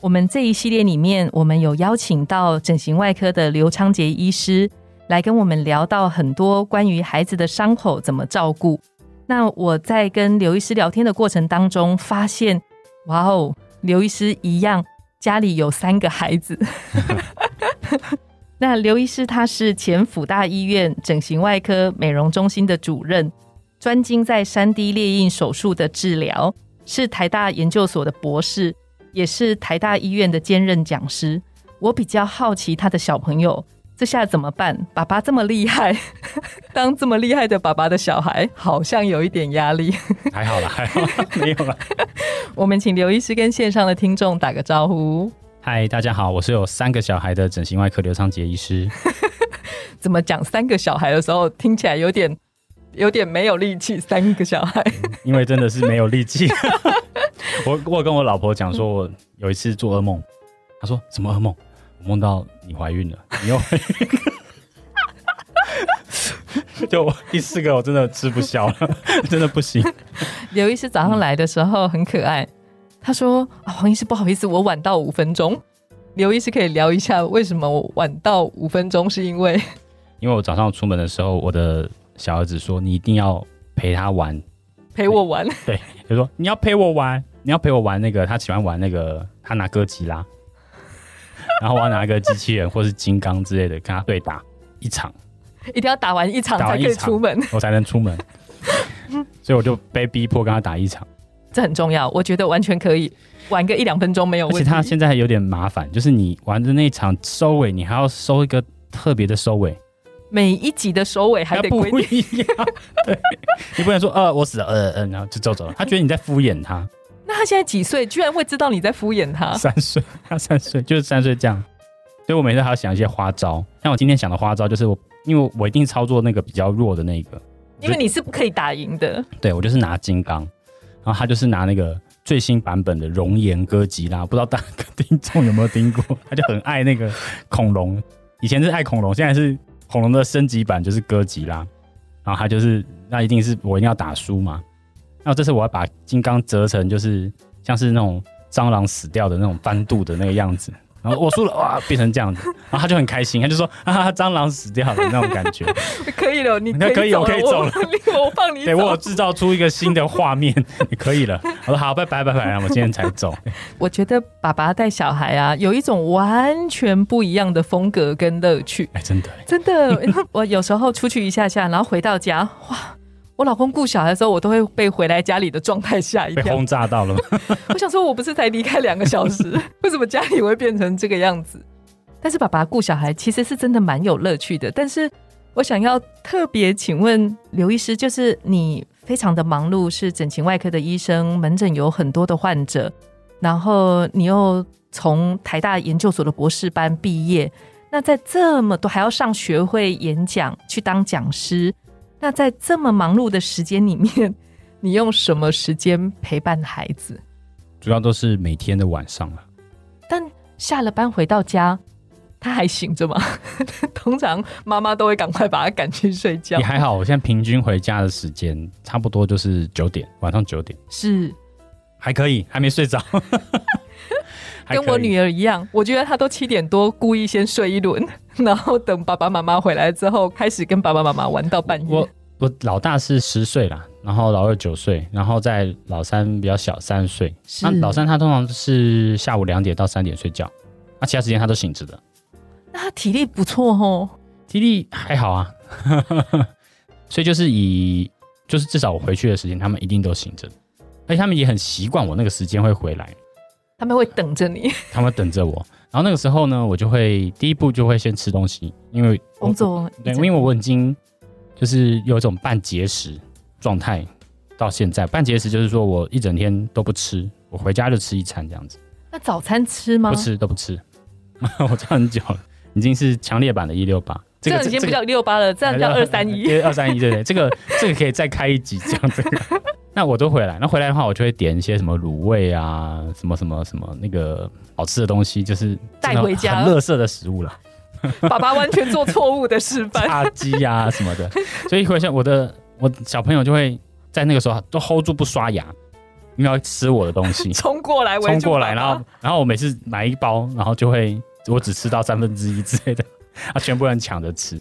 我们这一系列里面，我们有邀请到整形外科的刘昌杰医师。来跟我们聊到很多关于孩子的伤口怎么照顾。那我在跟刘医师聊天的过程当中，发现，哇哦，刘医师一样家里有三个孩子。那刘医师他是前辅大医院整形外科美容中心的主任，专精在三 D 列印手术的治疗，是台大研究所的博士，也是台大医院的兼任讲师。我比较好奇他的小朋友。这下怎么办？爸爸这么厉害，当这么厉害的爸爸的小孩，好像有一点压力。还好啦，还好，没有啦。我们请刘医师跟线上的听众打个招呼。嗨，大家好，我是有三个小孩的整形外科刘昌杰医师。怎么讲三个小孩的时候，听起来有点有点没有力气？三个小孩，因为真的是没有力气。我我跟我老婆讲说，我有一次做噩梦，她说什么噩梦？我梦到你怀孕了，你又怀孕，就第四个我真的吃不消了，真的不行。刘医师早上来的时候很可爱，他说：“啊，黄医师不好意思，我晚到五分钟。”刘医师可以聊一下为什么我晚到五分钟？是因为 因为我早上出门的时候，我的小儿子说：“你一定要陪他玩，陪我玩。”对，他说你要陪我玩，你要陪我玩那个他喜欢玩那个，他拿哥吉拉。然后我要拿一个机器人或是金刚之类的跟他对打一场，一定要打完一场才可以出门，我才能出门。所以我就被逼迫跟他打一场，这很重要。我觉得完全可以玩个一两分钟没有问题。而且他现在还有点麻烦，就是你玩的那一场收尾，你还要收一个特别的收尾，每一集的收尾还得不一样。对，你不能说呃我死了呃呃，然后就走走了。他觉得你在敷衍他。那他现在几岁？居然会知道你在敷衍他？三岁，他三岁，就是三岁这样。所以我每次还要想一些花招。像我今天想的花招，就是我因为我一定操作那个比较弱的那个，因为你是不可以打赢的。对，我就是拿金刚，然后他就是拿那个最新版本的熔岩哥吉拉。不知道大家听众有没有听过？他就很爱那个恐龙，以前是爱恐龙，现在是恐龙的升级版，就是哥吉拉。然后他就是那一定是我一定要打输嘛。那这次我要把金刚折成，就是像是那种蟑螂死掉的那种翻肚的那个样子。然后我输了，哇，变成这样子，然后他就很开心，他就说啊，蟑螂死掉了那种感觉。可以了，你 可以，我可以走了，我放你。对我制造出一个新的画面，你可以了。我说好，拜拜拜拜，我今天才走。我觉得爸爸带小孩啊，有一种完全不一样的风格跟乐趣。哎，真的，真的，我有时候出去一下下，然后回到家，哇。我老公顾小孩的时候，我都会被回来家里的状态吓一跳，被轰炸到了。我想说，我不是才离开两个小时，为什么家里会变成这个样子？但是爸爸顾小孩其实是真的蛮有乐趣的。但是我想要特别请问刘医师，就是你非常的忙碌，是整形外科的医生，门诊有很多的患者，然后你又从台大研究所的博士班毕业，那在这么多还要上学会演讲，去当讲师。那在这么忙碌的时间里面，你用什么时间陪伴孩子？主要都是每天的晚上了。但下了班回到家，他还醒着吗？通常妈妈都会赶快把他赶去睡觉。也还好，我现在平均回家的时间差不多就是九点，晚上九点是还可以，还没睡着。跟我女儿一样，我觉得她都七点多故意先睡一轮，然后等爸爸妈妈回来之后，开始跟爸爸妈妈玩到半夜。我我老大是十岁啦，然后老二九岁，然后在老三比较小三岁。那老三他通常是下午两点到三点睡觉，那其他时间他都醒着的。那他体力不错哦，体力还好啊，所以就是以就是至少我回去的时间，他们一定都醒着，而且他们也很习惯我那个时间会回来。他们会等着你，他们等着我。然后那个时候呢，我就会第一步就会先吃东西，因为工作对，因为我已经就是有一种半节食状态到现在。半节食就是说我一整天都不吃，我回家就吃一餐这样子。那早餐吃吗？不吃都不吃，我吃很久了。已经是强烈版的一六八。这个已经不叫六八了，这样叫二三一。二三一，对对，这个这个可以再开一集讲这个。那我都回来，那回来的话，我就会点一些什么卤味啊，什么什么什么那个好吃的东西，就是带回家很乐色的食物了。爸爸完全做错误的示范，炸鸡呀什么的。所以回想我的我小朋友就会在那个时候都 hold 住不刷牙，因为要吃我的东西，冲过来，冲过来，然后然后我每次买一包，然后就会我只吃到三分之一之类的。啊，全部人抢着吃，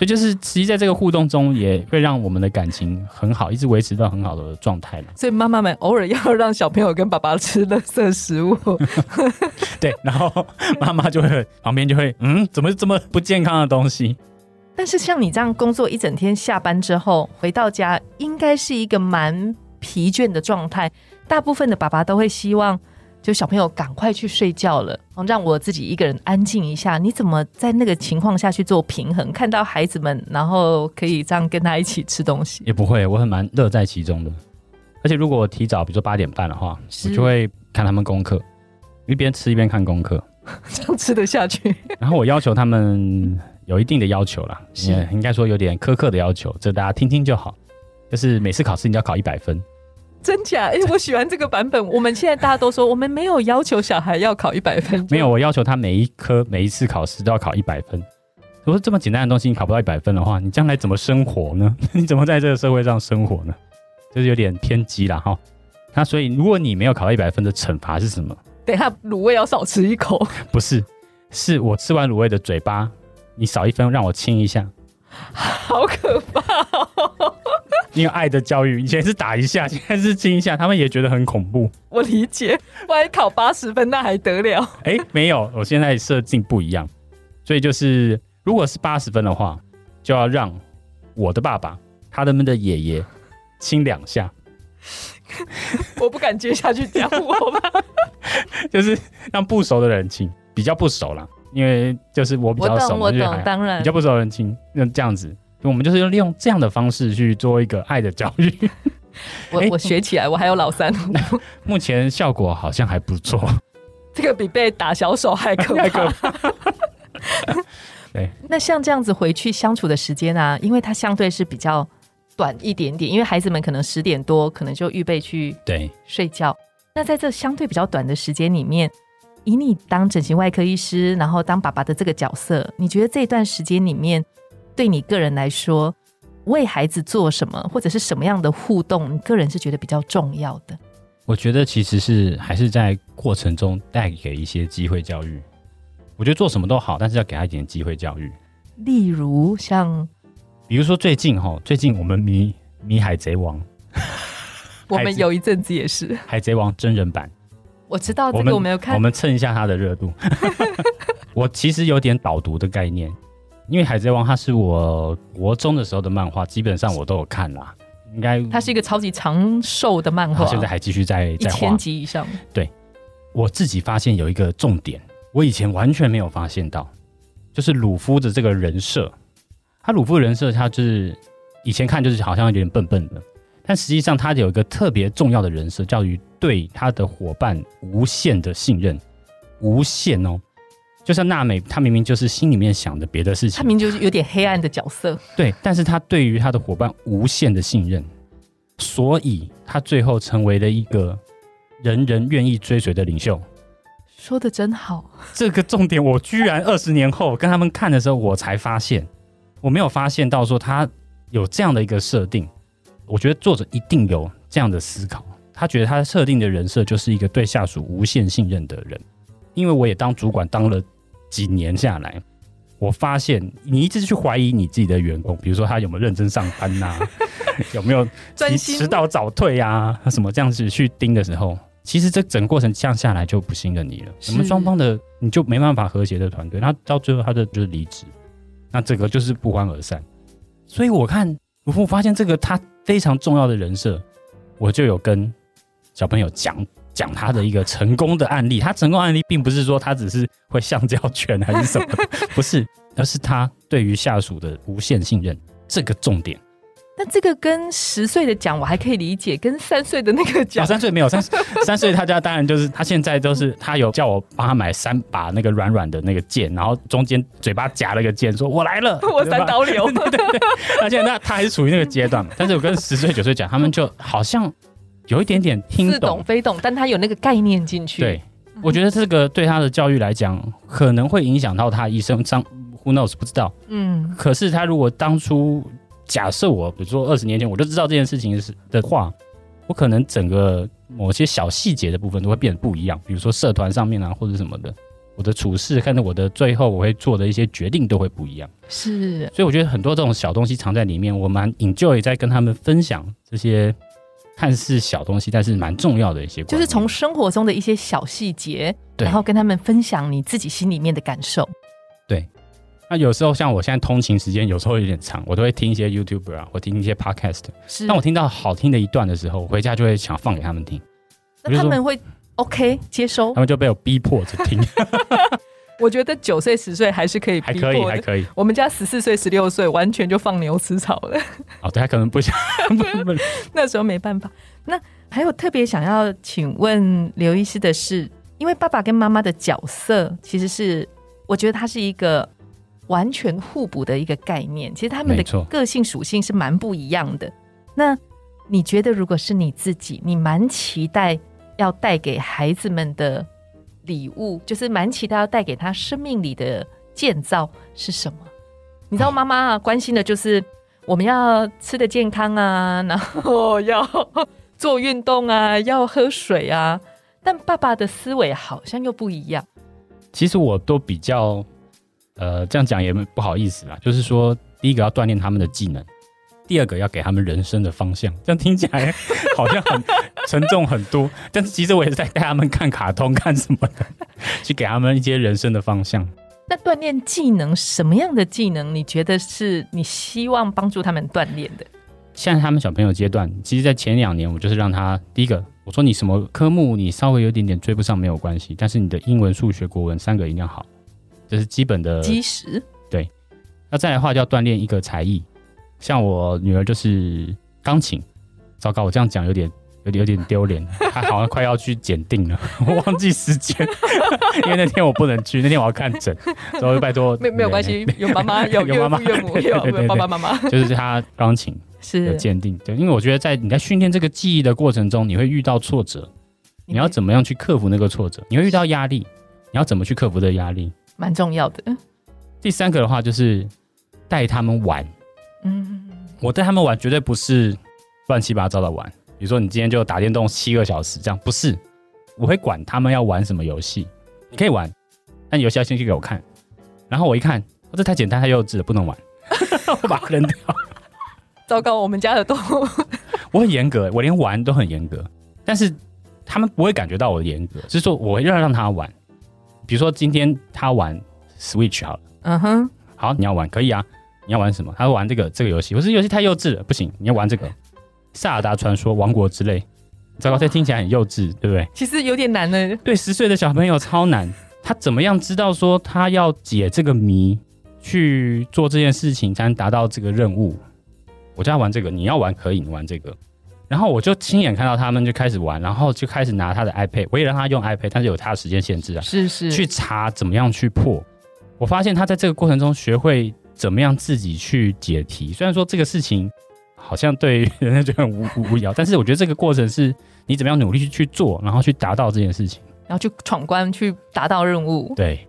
所以就是实际在这个互动中，也会让我们的感情很好，一直维持到很好的状态嘛。所以妈妈们偶尔要让小朋友跟爸爸吃垃圾食物，对，然后妈妈就会旁边就会，嗯，怎么这么不健康的东西？但是像你这样工作一整天，下班之后回到家，应该是一个蛮疲倦的状态。大部分的爸爸都会希望。就小朋友赶快去睡觉了，让我自己一个人安静一下。你怎么在那个情况下去做平衡？看到孩子们，然后可以这样跟他一起吃东西，也不会，我很蛮乐在其中的。而且如果我提早，比如说八点半的话，我就会看他们功课，一边吃一边看功课，这样吃得下去。然后我要求他们有一定的要求啦，也应该说有点苛刻的要求，这大家听听就好。就是每次考试你要考一百分。真假？哎，我喜欢这个版本。我们现在大家都说，我们没有要求小孩要考一百分。没有，我要求他每一科、每一次考试都要考一百分。如果这么简单的东西你考不到一百分的话，你将来怎么生活呢？你怎么在这个社会上生活呢？就是有点偏激了哈。那所以，如果你没有考到一百分的惩罚是什么？等下卤味要少吃一口。不是，是我吃完卤味的嘴巴，你少一分，让我亲一下。好可怕！因为爱的教育，以前是打一下，现在是亲一下，他们也觉得很恐怖。我理解，万一考八十分，那还得了？哎，没有，我现在设定不一样，所以就是如果是八十分的话，就要让我的爸爸，他们的爷爷亲两下。我不敢接下去讲我吧，就是让不熟的人亲，比较不熟啦。因为就是我比较熟，我懂，当然比较不熟人亲，那这样子，我们就是用利用这样的方式去做一个爱的教育。我我学起来，我还有老三，目前效果好像还不错。这个比被打小手还可怕。对，那像这样子回去相处的时间啊，因为它相对是比较短一点点，因为孩子们可能十点多可能就预备去对睡觉。那在这相对比较短的时间里面。以你当整形外科医师，然后当爸爸的这个角色，你觉得这段时间里面，对你个人来说，为孩子做什么，或者是什么样的互动，你个人是觉得比较重要的？我觉得其实是还是在过程中带给一些机会教育。我觉得做什么都好，但是要给他一点机会教育。例如像，比如说最近哈，最近我们迷迷海贼王，我们有一阵子也是海贼王真人版。我知道这个我没有看，我们蹭一下他的热度。我其实有点导读的概念，因为《海贼王》它是我国中的时候的漫画，基本上我都有看啦。应该它是一个超级长寿的漫画，现在还继续在在一千集以上。对，我自己发现有一个重点，我以前完全没有发现到，就是鲁夫的这个人设。他鲁夫人设，他就是以前看就是好像有点笨笨的。但实际上，他有一个特别重要的人设，叫于对他的伙伴无限的信任，无限哦。就像娜美，她明明就是心里面想的别的事情，她明明就是有点黑暗的角色。对，但是她对于她的伙伴无限的信任，所以她最后成为了一个人人愿意追随的领袖。说的真好，这个重点我居然二十年后跟他们看的时候，我才发现，我没有发现到说他有这样的一个设定。我觉得作者一定有这样的思考，他觉得他设定的人设就是一个对下属无限信任的人。因为我也当主管当了几年下来，我发现你一直去怀疑你自己的员工，比如说他有没有认真上班呐，有没有迟到早退呀，什么这样子去盯的时候，其实这整个过程降下来就不信任你了。我们双方的你就没办法和谐的团队，那到最后他的就是离职，那这个就是不欢而散。所以我看我发现这个他。非常重要的人设，我就有跟小朋友讲讲他的一个成功的案例。他成功案例并不是说他只是会橡胶拳还是什么，不是，而是他对于下属的无限信任。这个重点那这个跟十岁的讲我还可以理解，跟三岁的那个讲，三岁没有三三岁，他家当然就是他现在都是他有叫我帮他买三把那个软软的那个剑，然后中间嘴巴夹了个剑，说我来了，我三刀流。对对对，而且那他还是处于那个阶段嘛，但是我跟十岁九岁讲，他们就好像有一点点听懂非懂，但他有那个概念进去。对，我觉得这个对他的教育来讲，可能会影响到他一生。上 Who knows 不知道。嗯，可是他如果当初。假设我，比如说二十年前我就知道这件事情是的话，我可能整个某些小细节的部分都会变得不一样。比如说社团上面啊，或者什么的，我的处事，看着我的最后我会做的一些决定都会不一样。是，所以我觉得很多这种小东西藏在里面，我蛮 enjoy 在跟他们分享这些看似小东西，但是蛮重要的一些，就是从生活中的一些小细节，然后跟他们分享你自己心里面的感受。对。那有时候像我现在通勤时间有时候有点长，我都会听一些 YouTuber 啊，或听一些 Podcast。是。当我听到好听的一段的时候，我回家就会想放给他们听。那他们会 OK 接收？他们就被我逼迫着听。我觉得九岁十岁还是可以，还可以，还可以。我们家十四岁十六岁完全就放牛吃草了。哦，对他可能 不想，那时候没办法。那还有特别想要请问刘医师的是，因为爸爸跟妈妈的角色其实是，我觉得他是一个。完全互补的一个概念，其实他们的个性属性是蛮不一样的。那你觉得，如果是你自己，你蛮期待要带给孩子们的礼物，就是蛮期待要带给他生命里的建造是什么？你知道，妈妈啊，关心的就是我们要吃的健康啊，然后要做运动啊，要喝水啊。但爸爸的思维好像又不一样。其实我都比较。呃，这样讲也不好意思啦。就是说，第一个要锻炼他们的技能，第二个要给他们人生的方向。这样听起来好像很沉重很多，但是其实我也是在带他们看卡通、看什么的，去给他们一些人生的方向。那锻炼技能，什么样的技能？你觉得是你希望帮助他们锻炼的？现在他们小朋友阶段，其实，在前两年，我就是让他第一个，我说你什么科目你稍微有点点追不上没有关系，但是你的英文、数学、国文三个一定要好。这是基本的基石，对。那再来的话，就要锻炼一个才艺。像我女儿就是钢琴。糟糕，我这样讲有点有点有点丢脸。她好像快要去检定了，我忘记时间，因为那天我不能去，那天我要看诊。所以拜托，没没有关系，有妈妈有 有妈妈岳母有爸爸妈妈，就是她钢琴是鉴定。对，因为我觉得在你在训练这个记忆的过程中，你会遇到挫折，你要怎么样去克服那个挫折？你会遇到压力，你要怎么去克服这个压力？蛮重要的。第三个的话就是带他们玩。嗯，我带他们玩绝对不是乱七八糟的玩。比如说，你今天就打电动七个小时，这样不是。我会管他们要玩什么游戏，你可以玩，但游戏要先去给我看。然后我一看，这太简单太幼稚了，不能玩，我把它扔掉。糟糕，我们家的动物，我很严格，我连玩都很严格。但是他们不会感觉到我的严格，是说我会让让他玩。比如说今天他玩 Switch 好了，嗯哼，好，你要玩可以啊，你要玩什么？他玩这个这个游戏，我说游戏太幼稚了，不行，你要玩这个《萨尔达传说：王国之泪》。糟糕，这听起来很幼稚，对不对？其实有点难呢。对，十岁的小朋友超难，他怎么样知道说他要解这个谜，去做这件事情才能达到这个任务？我叫他玩这个，你要玩可以，你玩这个。然后我就亲眼看到他们就开始玩，然后就开始拿他的 iPad，我也让他用 iPad，但是有他的时间限制啊，是是，去查怎么样去破。我发现他在这个过程中学会怎么样自己去解题。虽然说这个事情好像对 人家就很无无聊，但是我觉得这个过程是你怎么样努力去去做，然后去达到这件事情，然后去闯关去达到任务。对，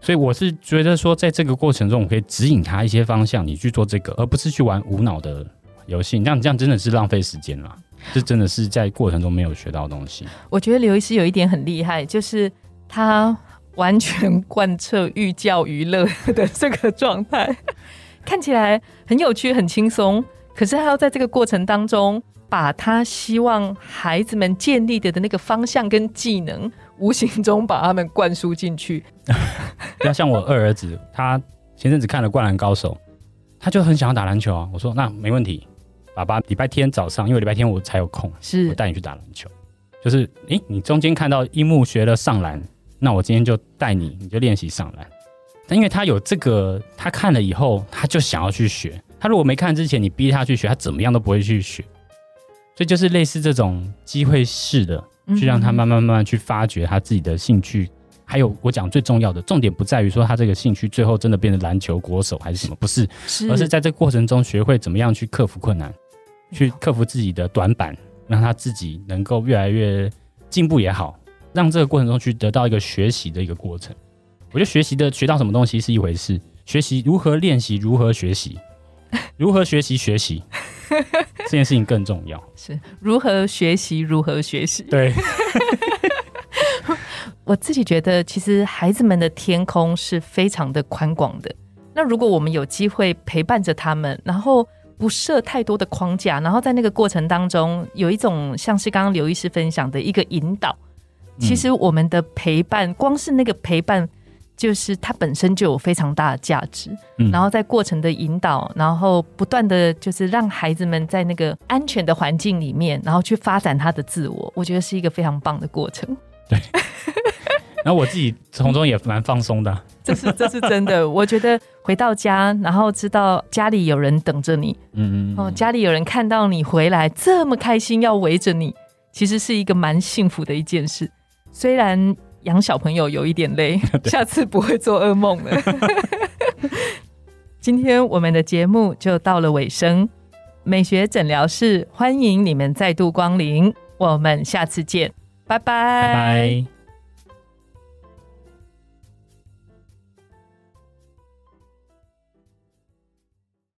所以我是觉得说，在这个过程中，我可以指引他一些方向，你去做这个，而不是去玩无脑的。游戏，这样这样真的是浪费时间了。这真的是在过程中没有学到东西。我觉得刘医师有一点很厉害，就是他完全贯彻寓教于乐的这个状态，看起来很有趣、很轻松。可是他要在这个过程当中，把他希望孩子们建立的的那个方向跟技能，无形中把他们灌输进去。不要像我二儿子，他前阵子看了《灌篮高手》，他就很想要打篮球啊。我说那没问题。爸爸，礼拜天早上，因为礼拜天我才有空，是我带你去打篮球。就是，诶，你中间看到樱木学了上篮，那我今天就带你，你就练习上篮。但因为他有这个，他看了以后，他就想要去学，他如果没看之前，你逼他去学，他怎么样都不会去学。所以就是类似这种机会式的，去让他慢慢慢慢去发掘他自己的兴趣。还有我讲最重要的重点，不在于说他这个兴趣最后真的变成篮球国手还是什么，不是，而是在这个过程中学会怎么样去克服困难，去克服自己的短板，让他自己能够越来越进步也好，让这个过程中去得到一个学习的一个过程。我觉得学习的学到什么东西是一回事，学习如何练习，如何学习，如何学习学习这件事情更重要。是如何学习，如何学习。对。我自己觉得，其实孩子们的天空是非常的宽广的。那如果我们有机会陪伴着他们，然后不设太多的框架，然后在那个过程当中有一种像是刚刚刘医师分享的一个引导，其实我们的陪伴，光是那个陪伴，就是它本身就有非常大的价值。嗯然后在过程的引导，然后不断的就是让孩子们在那个安全的环境里面，然后去发展他的自我，我觉得是一个非常棒的过程。对。然后我自己从中也蛮放松的，这是这是真的。我觉得回到家，然后知道家里有人等着你，嗯嗯，哦，家里有人看到你回来这么开心，要围着你，其实是一个蛮幸福的一件事。虽然养小朋友有一点累，下次不会做噩梦了。今天我们的节目就到了尾声，美学诊疗室欢迎你们再度光临，我们下次见，拜拜，拜拜。